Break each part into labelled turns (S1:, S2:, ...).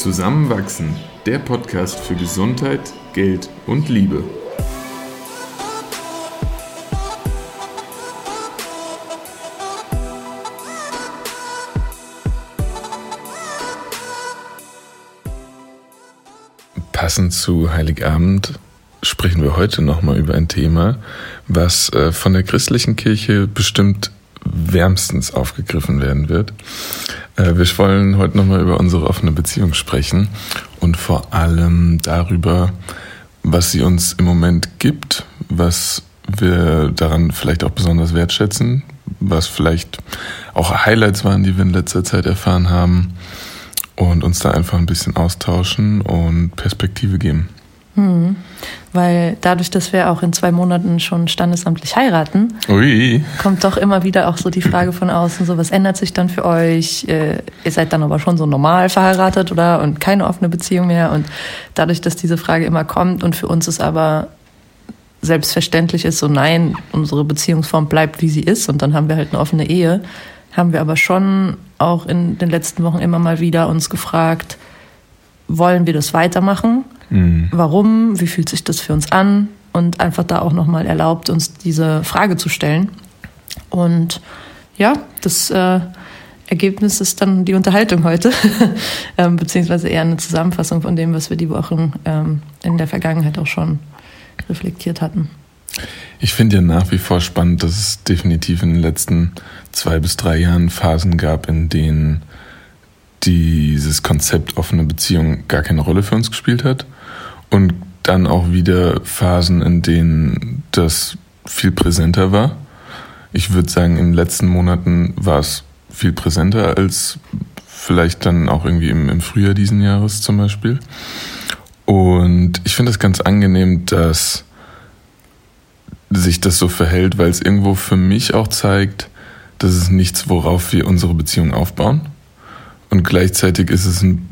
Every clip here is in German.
S1: Zusammenwachsen, der Podcast für Gesundheit, Geld und Liebe. Passend zu Heiligabend sprechen wir heute nochmal über ein Thema, was äh, von der christlichen Kirche bestimmt wärmstens aufgegriffen werden wird. Äh, wir wollen heute nochmal über unsere offene Beziehung sprechen und vor allem darüber, was sie uns im Moment gibt, was wir daran vielleicht auch besonders wertschätzen, was vielleicht auch Highlights waren, die wir in letzter Zeit erfahren haben und uns da einfach ein bisschen austauschen und Perspektive geben.
S2: Hm. Weil dadurch, dass wir auch in zwei Monaten schon standesamtlich heiraten, Ui. kommt doch immer wieder auch so die Frage von außen, so was ändert sich dann für euch? Äh, ihr seid dann aber schon so normal verheiratet oder und keine offene Beziehung mehr. Und dadurch, dass diese Frage immer kommt und für uns ist aber selbstverständlich ist, so nein, unsere Beziehungsform bleibt, wie sie ist und dann haben wir halt eine offene Ehe, haben wir aber schon auch in den letzten Wochen immer mal wieder uns gefragt, wollen wir das weitermachen? Mhm. Warum? Wie fühlt sich das für uns an? Und einfach da auch nochmal erlaubt, uns diese Frage zu stellen. Und ja, das äh, Ergebnis ist dann die Unterhaltung heute, ähm, beziehungsweise eher eine Zusammenfassung von dem, was wir die Wochen ähm, in der Vergangenheit auch schon reflektiert hatten.
S1: Ich finde ja nach wie vor spannend, dass es definitiv in den letzten zwei bis drei Jahren Phasen gab, in denen dieses Konzept offene Beziehung gar keine Rolle für uns gespielt hat. Und dann auch wieder Phasen, in denen das viel präsenter war. Ich würde sagen, in den letzten Monaten war es viel präsenter als vielleicht dann auch irgendwie im, im Frühjahr diesen Jahres zum Beispiel. Und ich finde es ganz angenehm, dass sich das so verhält, weil es irgendwo für mich auch zeigt, dass es nichts, worauf wir unsere Beziehung aufbauen. Und gleichzeitig ist es ein,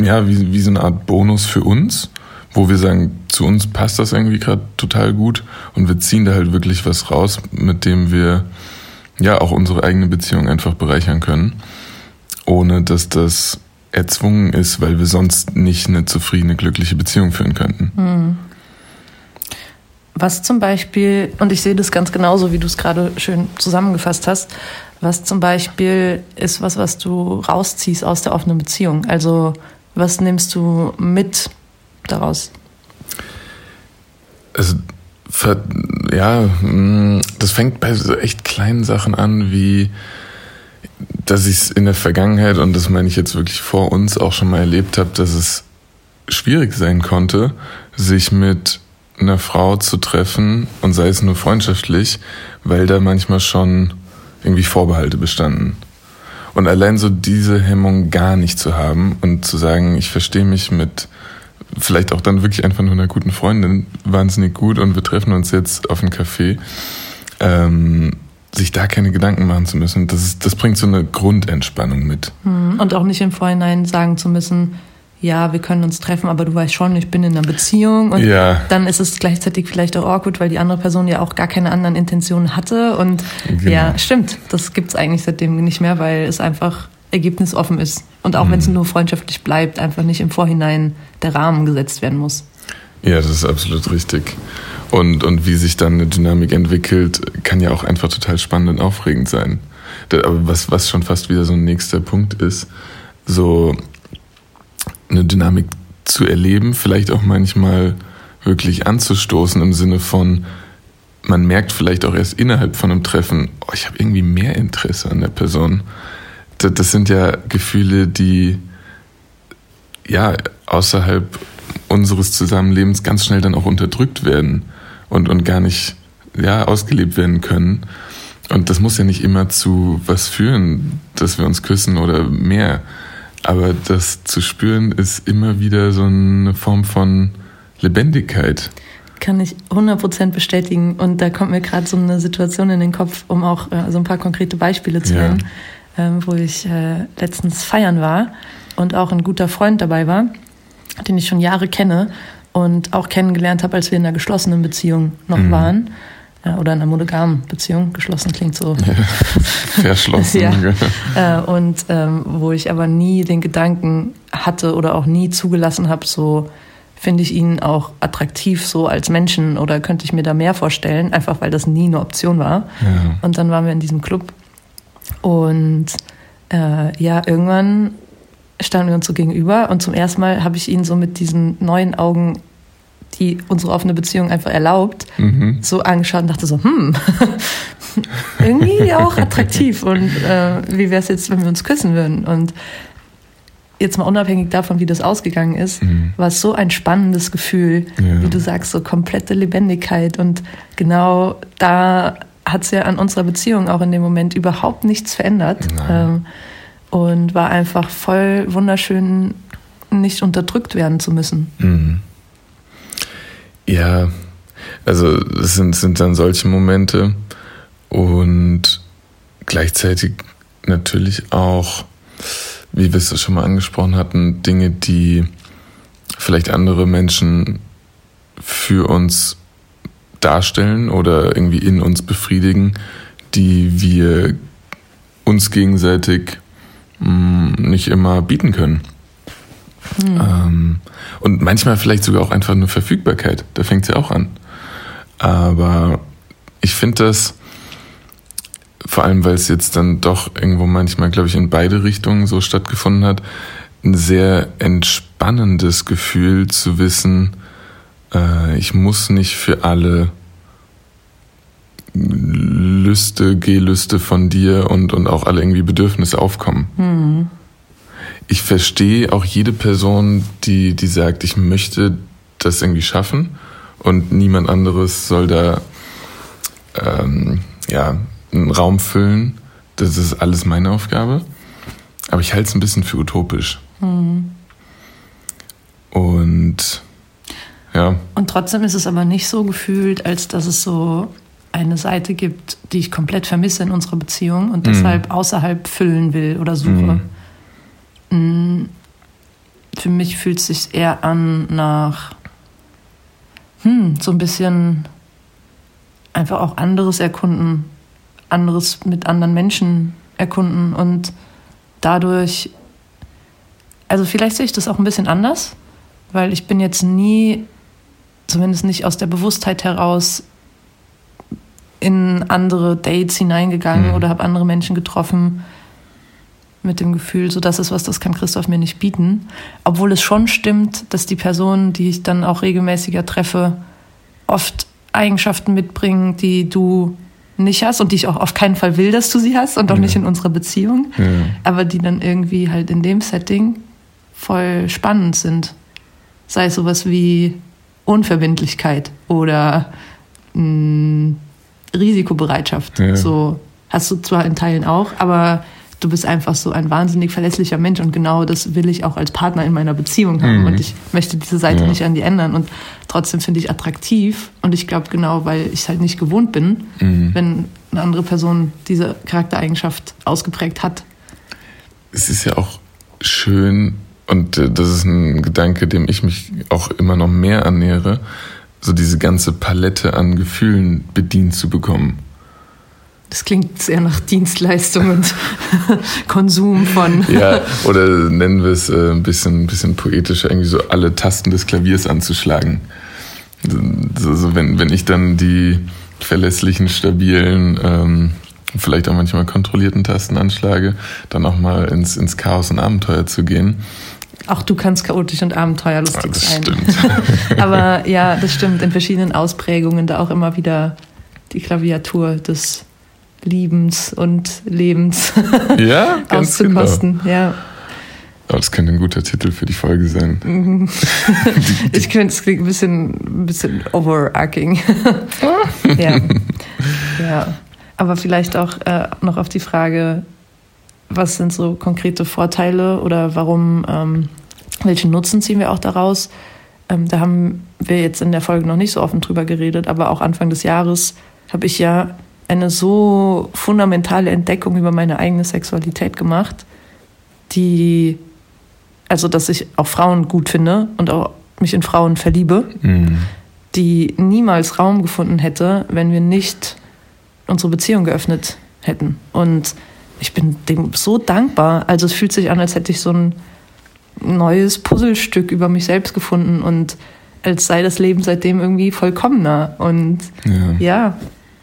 S1: ja, wie, wie so eine Art Bonus für uns, wo wir sagen, zu uns passt das irgendwie gerade total gut und wir ziehen da halt wirklich was raus, mit dem wir ja auch unsere eigene Beziehung einfach bereichern können, ohne dass das erzwungen ist, weil wir sonst nicht eine zufriedene, glückliche Beziehung führen könnten. Mhm.
S2: Was zum Beispiel, und ich sehe das ganz genauso, wie du es gerade schön zusammengefasst hast, was zum Beispiel ist was, was du rausziehst aus der offenen Beziehung. Also was nimmst du mit daraus?
S1: Also ja, mm, das fängt bei so echt kleinen Sachen an, wie dass ich es in der Vergangenheit, und das meine ich jetzt wirklich vor uns, auch schon mal erlebt habe, dass es schwierig sein konnte, sich mit einer Frau zu treffen und sei es nur freundschaftlich, weil da manchmal schon irgendwie Vorbehalte bestanden. Und allein so diese Hemmung gar nicht zu haben und zu sagen, ich verstehe mich mit vielleicht auch dann wirklich einfach nur einer guten Freundin wahnsinnig gut und wir treffen uns jetzt auf einen Café, ähm, sich da keine Gedanken machen zu müssen, das, ist, das bringt so eine Grundentspannung mit.
S2: Hm. Und auch nicht im Vorhinein sagen zu müssen, ja, wir können uns treffen, aber du weißt schon, ich bin in einer Beziehung und ja. dann ist es gleichzeitig vielleicht auch awkward, weil die andere Person ja auch gar keine anderen Intentionen hatte und genau. ja, stimmt, das gibt's eigentlich seitdem nicht mehr, weil es einfach ergebnisoffen ist und auch mhm. wenn es nur freundschaftlich bleibt, einfach nicht im Vorhinein der Rahmen gesetzt werden muss.
S1: Ja, das ist absolut richtig. Und, und wie sich dann eine Dynamik entwickelt, kann ja auch einfach total spannend und aufregend sein. Aber was, was schon fast wieder so ein nächster Punkt ist, so eine Dynamik zu erleben, vielleicht auch manchmal wirklich anzustoßen im Sinne von, man merkt vielleicht auch erst innerhalb von einem Treffen, oh, ich habe irgendwie mehr Interesse an der Person. Das, sind ja Gefühle, die ja außerhalb unseres Zusammenlebens ganz schnell dann auch unterdrückt werden und, und gar nicht ja, ausgelebt werden können. Und das muss ja nicht immer zu was führen, dass wir uns küssen oder mehr. Aber das zu spüren ist immer wieder so eine Form von Lebendigkeit.
S2: Kann ich 100% bestätigen. Und da kommt mir gerade so eine Situation in den Kopf, um auch äh, so ein paar konkrete Beispiele zu nennen, ja. Ähm, wo ich äh, letztens feiern war und auch ein guter Freund dabei war, den ich schon Jahre kenne und auch kennengelernt habe, als wir in einer geschlossenen Beziehung noch mhm. waren. Ja, oder in einer monogamen Beziehung. Geschlossen klingt so. Ja,
S1: verschlossen. ja.
S2: Äh, und ähm, wo ich aber nie den Gedanken hatte oder auch nie zugelassen habe, so finde ich ihn auch attraktiv so als Menschen oder könnte ich mir da mehr vorstellen, einfach weil das nie eine Option war. Ja. Und dann waren wir in diesem Club und äh, ja, irgendwann standen wir uns so gegenüber und zum ersten Mal habe ich ihn so mit diesen neuen Augen die unsere offene Beziehung einfach erlaubt, mhm. so angeschaut und dachte so, hm, irgendwie auch attraktiv und äh, wie wäre es jetzt, wenn wir uns küssen würden? Und jetzt mal unabhängig davon, wie das ausgegangen ist, mhm. war es so ein spannendes Gefühl, ja. wie du sagst, so komplette Lebendigkeit und genau da hat es ja an unserer Beziehung auch in dem Moment überhaupt nichts verändert ähm, und war einfach voll wunderschön, nicht unterdrückt werden zu müssen.
S1: Mhm. Ja, also es sind, sind dann solche Momente und gleichzeitig natürlich auch, wie wir es schon mal angesprochen hatten, Dinge, die vielleicht andere Menschen für uns darstellen oder irgendwie in uns befriedigen, die wir uns gegenseitig mh, mm, nicht immer bieten können. Hm. Ähm, und manchmal vielleicht sogar auch einfach eine Verfügbarkeit. Da fängt sie ja auch an. Aber ich finde das, vor allem weil es jetzt dann doch irgendwo manchmal, glaube ich, in beide Richtungen so stattgefunden hat, ein sehr entspannendes Gefühl zu wissen, äh, ich muss nicht für alle Lüste, Gelüste von dir und, und auch alle irgendwie Bedürfnisse aufkommen. Mhm ich verstehe auch jede Person, die, die sagt, ich möchte das irgendwie schaffen und niemand anderes soll da ähm, ja, einen Raum füllen. Das ist alles meine Aufgabe. Aber ich halte es ein bisschen für utopisch. Mhm. Und ja.
S2: Und trotzdem ist es aber nicht so gefühlt, als dass es so eine Seite gibt, die ich komplett vermisse in unserer Beziehung und mhm. deshalb außerhalb füllen will oder suche. Mm, für mich fühlt es sich eher an nach hm, so ein bisschen einfach auch anderes erkunden, anderes mit anderen Menschen erkunden und dadurch, also vielleicht sehe ich das auch ein bisschen anders, weil ich bin jetzt nie, zumindest nicht aus der Bewusstheit heraus, in andere Dates hineingegangen mhm. oder habe andere Menschen getroffen, mit dem Gefühl, so das ist was, das kann Christoph mir nicht bieten. Obwohl es schon stimmt, dass die Personen, die ich dann auch regelmäßiger treffe, oft Eigenschaften mitbringen, die du nicht hast und die ich auch auf keinen Fall will, dass du sie hast und auch ja. nicht in unserer Beziehung, ja. aber die dann irgendwie halt in dem Setting voll spannend sind. Sei es sowas wie Unverbindlichkeit oder mh, mm, Risikobereitschaft. Ja. So hast du zwar in Teilen auch, aber du bist einfach so ein wahnsinnig verlässlicher Mensch und genau das will ich auch als Partner in meiner Beziehung haben mhm. und ich möchte diese Seite ja. nicht an die ändern und trotzdem finde ich attraktiv und ich glaube genau, weil ich es halt nicht gewohnt bin, mhm. wenn eine andere Person diese Charaktereigenschaft ausgeprägt hat.
S1: Es ist ja auch schön und äh, das ist ein Gedanke, dem ich mich auch immer noch mehr annähere, so diese ganze Palette an Gefühlen bedient zu bekommen.
S2: Das klingt sehr nach Dienstleistung und Konsum von.
S1: Ja, oder nennen wir es äh, ein bisschen, ein bisschen poetischer, irgendwie so alle Tasten des Klaviers anzuschlagen. So, so wenn, wenn ich dann die verlässlichen, stabilen, ähm, vielleicht auch manchmal kontrollierten Tasten anschlage, dann auch mal ins, ins Chaos und Abenteuer zu gehen.
S2: Auch du kannst chaotisch und abenteuerlustig
S1: ja, das
S2: sein.
S1: Stimmt.
S2: Aber ja, das stimmt. In verschiedenen Ausprägungen da auch immer wieder die Klaviatur des Liebens und Lebens
S1: ja,
S2: auszukosten. Genau. Ja.
S1: Oh, das könnte ein guter Titel für die Folge sein.
S2: Mhm. ich finde, es klingt ein bisschen, ein bisschen overarching. ja. ja. Aber vielleicht auch äh, noch auf die Frage, was sind so konkrete Vorteile oder warum, ähm, welchen Nutzen ziehen wir auch daraus? Ähm, da haben wir jetzt in der Folge noch nicht so offen drüber geredet, aber auch Anfang des Jahres habe ich ja eine so fundamentale Entdeckung über meine eigene Sexualität gemacht, die, also dass ich auch Frauen gut finde und auch mich in Frauen verliebe, mhm. die niemals Raum gefunden hätte, wenn wir nicht unsere Beziehung geöffnet hätten. Und ich bin dem so dankbar. Also es fühlt sich an, als hätte ich so ein neues Puzzlestück über mich selbst gefunden und als sei das Leben seitdem irgendwie vollkommener. Und ja, ja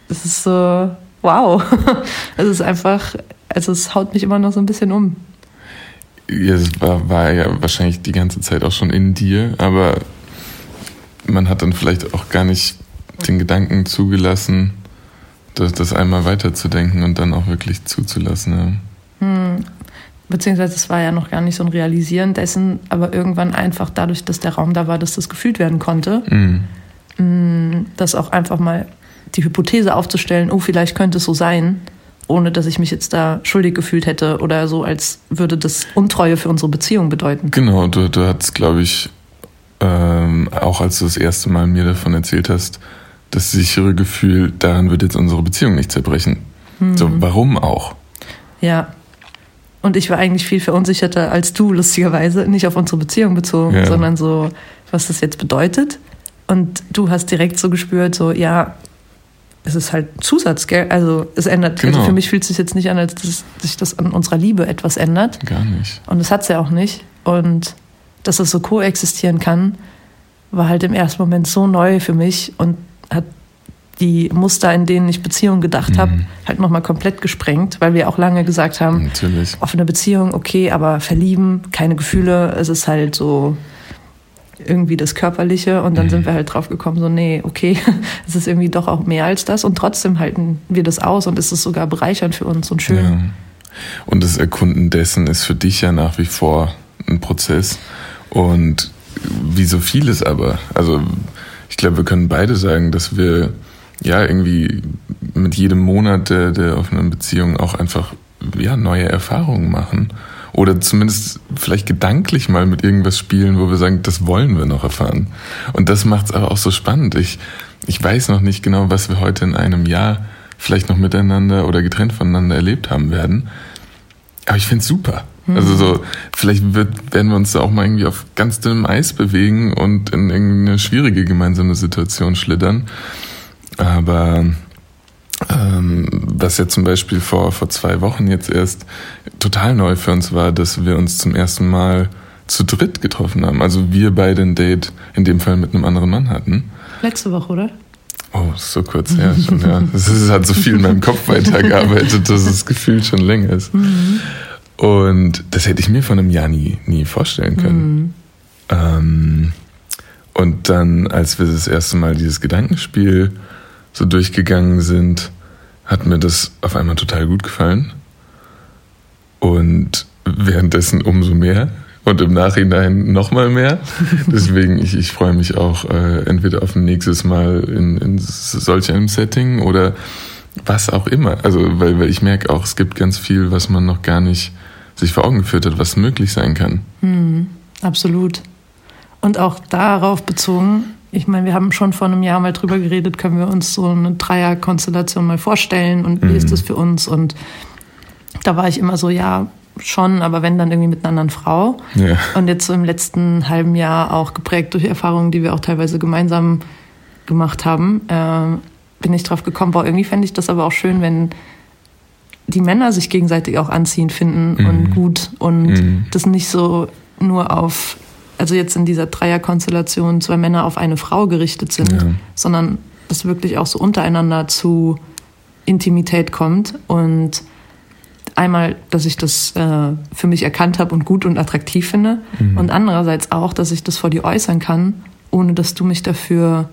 S2: es ist so, wow. es ist einfach, also es haut mich immer noch so ein bisschen um.
S1: Ja, es war, war ja wahrscheinlich die ganze Zeit auch schon in dir, aber man hat dann vielleicht auch gar nicht den Gedanken zugelassen, das, das einmal weiterzudenken und dann auch wirklich zuzulassen. Ja. Hm.
S2: Beziehungsweise es war ja noch gar nicht so ein Realisieren dessen, aber irgendwann einfach dadurch, dass der Raum da war, dass das gefühlt werden konnte, mhm. das auch einfach mal die Hypothese aufzustellen, oh, vielleicht könnte es so sein, ohne dass ich mich jetzt da schuldig gefühlt hätte oder so, als würde das Untreue für unsere Beziehung bedeuten.
S1: Genau, du, du hattest, glaube ich, ähm, auch als du das erste Mal mir davon erzählt hast, das sichere Gefühl, daran wird jetzt unsere Beziehung nicht zerbrechen. Mhm. So, warum auch?
S2: Ja. Und ich war eigentlich viel verunsicherter als du, lustigerweise. Nicht auf unsere Beziehung bezogen, ja. sondern so, was das jetzt bedeutet. Und du hast direkt so gespürt, so, ja, es ist halt Zusatz, gell? Also es ändert, also genau. also für mich fühlt es sich jetzt nicht an, als dass sich das an unserer Liebe etwas ändert.
S1: Gar nicht.
S2: Und das hat es ja auch nicht. Und dass es so koexistieren kann, war halt im ersten Moment so neu für mich und hat die Muster, in denen ich Beziehungen gedacht mhm. habe, halt nochmal komplett gesprengt, weil wir auch lange gesagt haben, Natürlich. offene Beziehung, okay, aber verlieben, keine Gefühle, es ist halt so irgendwie das Körperliche und dann mhm. sind wir halt drauf gekommen, so, nee, okay, es ist irgendwie doch auch mehr als das und trotzdem halten wir das aus und es ist sogar bereichernd für uns und schön. Ja.
S1: Und das Erkunden dessen ist für dich ja nach wie vor ein Prozess und wie so vieles aber, also ich glaube, wir können beide sagen, dass wir ja irgendwie mit jedem Monat der, der offenen Beziehung auch einfach ja, neue Erfahrungen machen. Oder zumindest vielleicht gedanklich mal mit irgendwas spielen, wo wir sagen, das wollen wir noch erfahren. Und das macht es aber auch so spannend. Ich, ich weiß noch nicht genau, was wir heute in einem Jahr vielleicht noch miteinander oder getrennt voneinander erlebt haben werden. Aber ich finde es super. Also so, vielleicht wird, werden wir uns da auch mal irgendwie auf ganz dünnem Eis bewegen und in irgendeine schwierige gemeinsame Situation schlittern. Aber ähm, was ja zum Beispiel vor, vor zwei Wochen jetzt erst total neu für uns war, dass wir uns zum ersten Mal zu dritt getroffen haben. Also wir beide ein Date in dem Fall mit einem anderen Mann hatten.
S2: Letzte Woche, oder?
S1: Oh, so kurz her schon, ja. Es hat so viel in meinem Kopf weitergearbeitet, dass es gefühlt schon länger ist. Mhm. Und das hätte ich mir von einem Jahr nie, nie vorstellen können. Mhm. Ähm, und dann, als wir das erste Mal dieses Gedankenspiel so durchgegangen sind, hat mir das auf einmal total gut gefallen. Und währenddessen umso mehr. Und im Nachhinein nochmal mehr. Deswegen, ich, ich freue mich auch äh, entweder auf ein nächstes Mal in, in solch einem Setting oder was auch immer. Also, weil, weil ich merke auch, es gibt ganz viel, was man noch gar nicht sich vor Augen geführt hat, was möglich sein kann.
S2: Hm, absolut. Und auch darauf bezogen, ich meine, wir haben schon vor einem Jahr mal drüber geredet, können wir uns so eine Dreierkonstellation mal vorstellen und wie mhm. ist das für uns? Und da war ich immer so, ja, schon, aber wenn dann irgendwie mit einer anderen Frau. Ja. Und jetzt so im letzten halben Jahr auch geprägt durch Erfahrungen, die wir auch teilweise gemeinsam gemacht haben, äh, bin ich drauf gekommen, boah, irgendwie fände ich das aber auch schön, wenn die Männer sich gegenseitig auch anziehend finden mhm. und gut und mhm. das nicht so nur auf, also jetzt in dieser Dreierkonstellation zwei Männer auf eine Frau gerichtet sind, ja. sondern dass wirklich auch so untereinander zu Intimität kommt und einmal, dass ich das äh, für mich erkannt habe und gut und attraktiv finde mhm. und andererseits auch, dass ich das vor dir äußern kann, ohne dass du mich dafür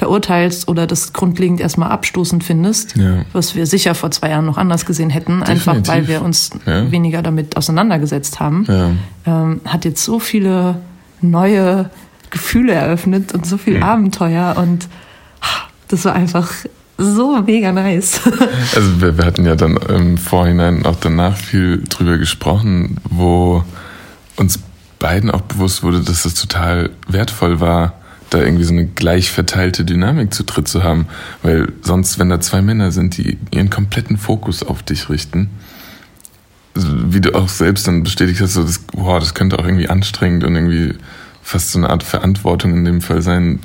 S2: verurteilst oder das grundlegend erstmal abstoßend findest, ja. was wir sicher vor zwei Jahren noch anders gesehen hätten, Definitiv. einfach weil wir uns ja. weniger damit auseinandergesetzt haben, ja. ähm, hat jetzt so viele neue Gefühle eröffnet und so viel Abenteuer und das war einfach so mega nice.
S1: also wir, wir hatten ja dann im Vorhinein auch danach viel drüber gesprochen, wo uns beiden auch bewusst wurde, dass es total wertvoll war, da irgendwie so eine gleich verteilte Dynamik zu dritt zu haben. Weil sonst, wenn da zwei Männer sind, die ihren kompletten Fokus auf dich richten, wie du auch selbst dann bestätigt hast, so das, boah, das könnte auch irgendwie anstrengend und irgendwie fast so eine Art Verantwortung in dem Fall sein,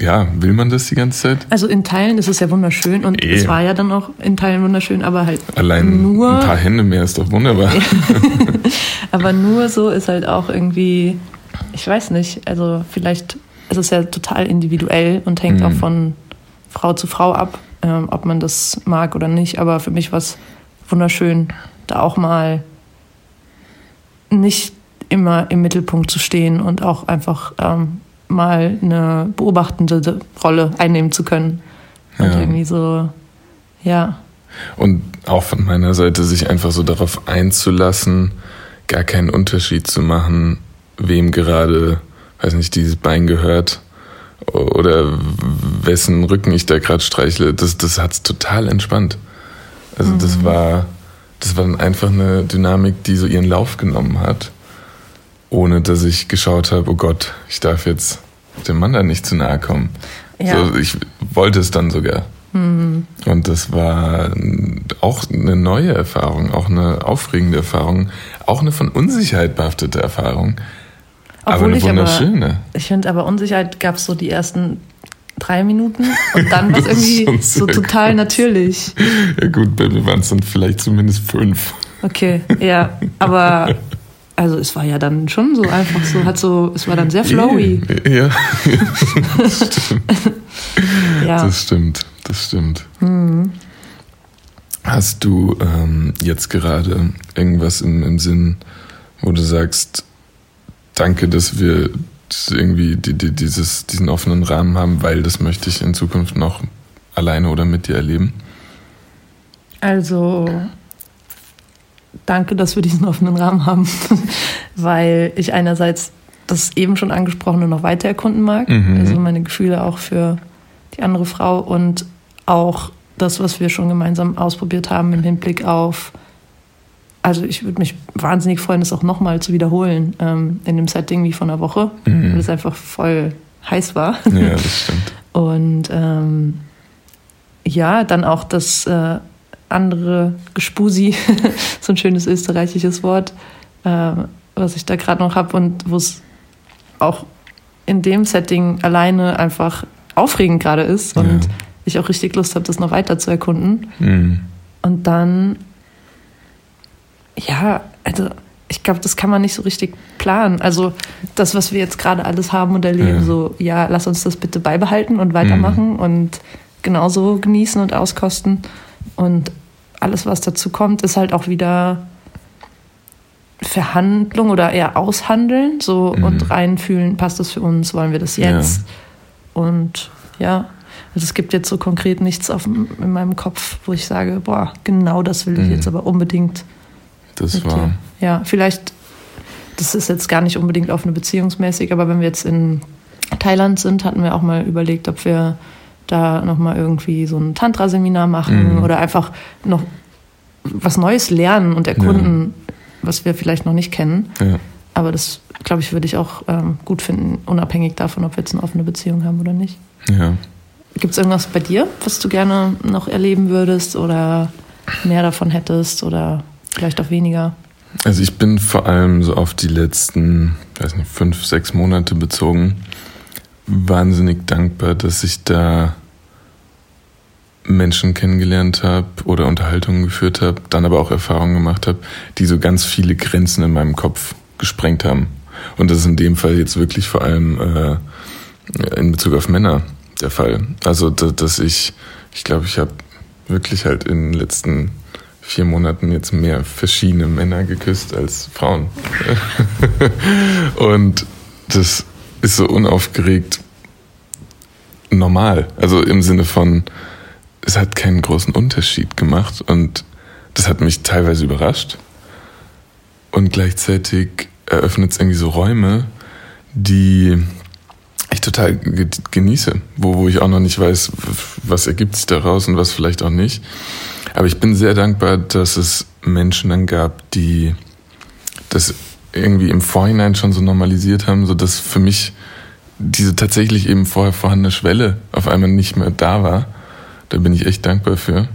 S1: ja, will man das die ganze Zeit?
S2: Also in Teilen ist es ja wunderschön und e. es war ja dann auch in Teilen wunderschön, aber halt
S1: Allein nur ein paar Hände mehr ist doch wunderbar.
S2: aber nur so ist halt auch irgendwie, ich weiß nicht, also vielleicht ist es ja total individuell und hängt mhm. auch von Frau zu Frau ab, ähm, ob man das mag oder nicht. Aber für mich war es wunderschön, da auch mal nicht immer im Mittelpunkt zu stehen und auch einfach ähm, mal eine beobachtende Rolle einnehmen zu können. Und ja. irgendwie so, ja.
S1: Und auch von meiner Seite sich einfach so darauf einzulassen, gar keinen Unterschied zu machen, wem gerade, weiß nicht, dieses Bein gehört oder wessen Rücken ich da gerade streichle. Das, das hat es total entspannt. Also mhm. das war, das war dann einfach eine Dynamik, die so ihren Lauf genommen hat ohne dass ich geschaut habe, oh Gott, ich darf jetzt dem Mann da nicht zu nahe kommen. Ja. So, ich wollte es dann sogar. Mhm. Und das war auch eine neue Erfahrung, auch eine aufregende Erfahrung, auch eine von Unsicherheit behaftete Erfahrung. Obwohl aber eine wunderschöne.
S2: Aber, ich finde aber Unsicherheit gab es so die ersten drei Minuten und dann war es irgendwie so total gut. natürlich.
S1: Ja gut, bei mir waren es dann vielleicht zumindest fünf.
S2: Okay, ja, aber also es war ja dann schon so einfach so, hat so, es war dann sehr flowy.
S1: Ja, das stimmt. ja. Das stimmt, das stimmt. Mhm. Hast du ähm, jetzt gerade irgendwas im, im Sinn, wo du sagst, danke, dass wir irgendwie die, die, dieses, diesen offenen Rahmen haben, weil das möchte ich in Zukunft noch alleine oder mit dir erleben?
S2: Also danke, dass wir diesen offenen Rahmen haben, weil ich einerseits das eben schon angesprochene noch weiter erkunden mag, mhm. also meine Gefühle auch für die andere Frau und auch das, was wir schon gemeinsam ausprobiert haben im Hinblick auf, also ich würde mich wahnsinnig freuen, das auch nochmal zu wiederholen ähm, in dem Setting wie von einer Woche, mhm. weil es einfach voll heiß war.
S1: Ja, das stimmt.
S2: Und ähm, ja, dann auch das äh, andere Gespusi, so ein schönes österreichisches Wort, äh, was ich da gerade noch habe und wo es auch in dem Setting alleine einfach aufregend gerade ist und ja. ich auch richtig Lust habe, das noch weiter zu erkunden. Mhm. Und dann, ja, also ich glaube, das kann man nicht so richtig planen. Also das, was wir jetzt gerade alles haben und erleben, ja. so, ja, lass uns das bitte beibehalten und weitermachen mhm. und genauso genießen und auskosten. Und alles, was dazu kommt, ist halt auch wieder Verhandlung oder eher aushandeln, so mhm. und reinfühlen, passt das für uns, wollen wir das jetzt? Ja. Und ja, also es gibt jetzt so konkret nichts auf, in meinem Kopf, wo ich sage, boah, genau das will ich mhm. jetzt aber unbedingt.
S1: Das war. Dir.
S2: Ja, vielleicht, das ist jetzt gar nicht unbedingt auf eine beziehungsmäßig, aber wenn wir jetzt in Thailand sind, hatten wir auch mal überlegt, ob wir da nochmal irgendwie so ein Tantra-Seminar machen mhm. oder einfach noch was Neues lernen und erkunden, ja. was wir vielleicht noch nicht kennen. Ja. Aber das, glaube ich, würde ich auch ähm, gut finden, unabhängig davon, ob wir jetzt eine offene Beziehung haben oder nicht.
S1: Ja.
S2: Gibt es irgendwas bei dir, was du gerne noch erleben würdest oder mehr davon hättest oder vielleicht auch weniger?
S1: Also ich bin vor allem so auf die letzten, weiß nicht, fünf, sechs Monate bezogen, wahnsinnig dankbar, dass ich da Menschen kennengelernt habe oder Unterhaltungen geführt habe, dann aber auch Erfahrungen gemacht habe, die so ganz viele Grenzen in meinem Kopf gesprengt haben. Und das ist in dem Fall jetzt wirklich vor allem äh, in Bezug auf Männer der Fall. Also, dass ich, ich glaube, ich habe wirklich halt in den letzten vier Monaten jetzt mehr verschiedene Männer geküsst als Frauen. Und das ist so unaufgeregt normal. Also im Sinne von, es hat keinen großen Unterschied gemacht und das hat mich teilweise überrascht. Und gleichzeitig eröffnet es irgendwie so Räume, die ich total genieße, wo, wo ich auch noch nicht weiß, was ergibt sich daraus und was vielleicht auch nicht. Aber ich bin sehr dankbar, dass es Menschen dann gab, die das irgendwie im Vorhinein schon so normalisiert haben, so dass für mich diese tatsächlich eben vorher vorhandene Schwelle auf einmal nicht mehr da war. Da bin ich echt dankbar für.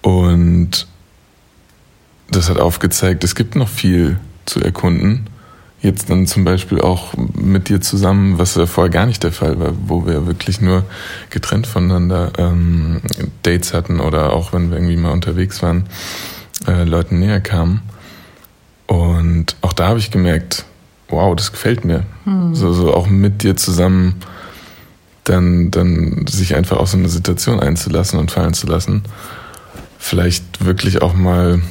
S1: Und das hat aufgezeigt, es gibt noch viel zu erkunden. Jetzt dann zum Beispiel auch mit dir zusammen, was ja vorher gar nicht der Fall war, wo wir wirklich nur getrennt voneinander ähm, Dates hatten oder auch wenn wir irgendwie mal unterwegs waren, äh, Leuten näher kamen. Und auch da habe ich gemerkt, wow, das gefällt mir. Hm. So, so auch mit dir zusammen dann, dann sich einfach auf so eine Situation einzulassen und fallen zu lassen. Vielleicht wirklich auch mal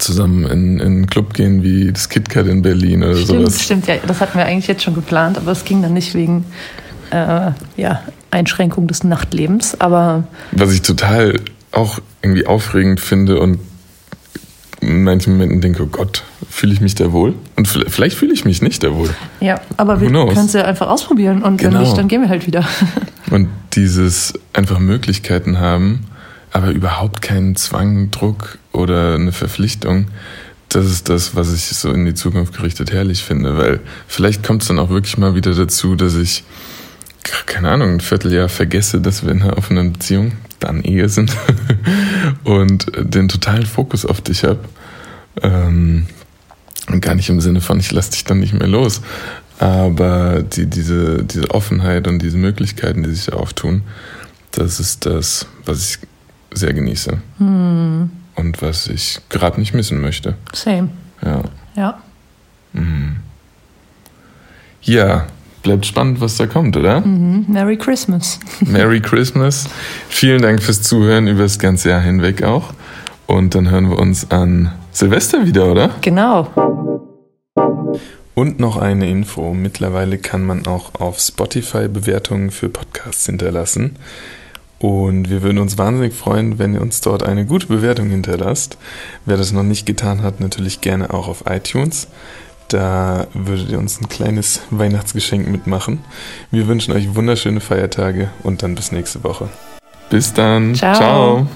S1: zusammen in, in einen Club gehen wie das KitKat in Berlin oder
S2: stimmt,
S1: sowas.
S2: Stimmt, ja, das hatten wir eigentlich jetzt schon geplant, aber es ging dann nicht wegen äh, ja, Einschränkung des Nachtlebens. Aber
S1: was ich total auch irgendwie aufregend finde und in manchen Momenten denke, oh Gott, fühle ich mich da wohl? Und vielleicht fühle ich mich nicht da wohl.
S2: Ja, aber wir können es ja einfach ausprobieren und genau. wenn nicht, dann gehen wir halt wieder.
S1: und dieses einfach Möglichkeiten haben, aber überhaupt keinen Zwang, Druck oder eine Verpflichtung. Das ist das, was ich so in die Zukunft gerichtet herrlich finde, weil vielleicht kommt es dann auch wirklich mal wieder dazu, dass ich, keine Ahnung, ein Vierteljahr vergesse, dass wir in einer offenen Beziehung, dann Ehe sind und den totalen Fokus auf dich habe. Ähm, gar nicht im Sinne von, ich lasse dich dann nicht mehr los, aber die, diese, diese Offenheit und diese Möglichkeiten, die sich da auftun, das ist das, was ich sehr genieße. Hm. Und was ich gerade nicht missen möchte.
S2: Same.
S1: Ja.
S2: Ja.
S1: Mhm. Ja, bleibt spannend, was da kommt, oder?
S2: Mhm. Merry Christmas.
S1: Merry Christmas. Vielen Dank fürs Zuhören über das ganze Jahr hinweg auch. Und dann hören wir uns an Silvester wieder, oder?
S2: Genau.
S1: Und noch eine Info. Mittlerweile kann man auch auf Spotify Bewertungen für Podcasts hinterlassen. Und wir würden uns wahnsinnig freuen, wenn ihr uns dort eine gute Bewertung hinterlasst. Wer das noch nicht getan hat, natürlich gerne auch auf iTunes. Da würdet ihr uns ein kleines Weihnachtsgeschenk mitmachen. Wir wünschen euch wunderschöne Feiertage und dann bis nächste Woche. Bis dann.
S2: Ciao. Ciao.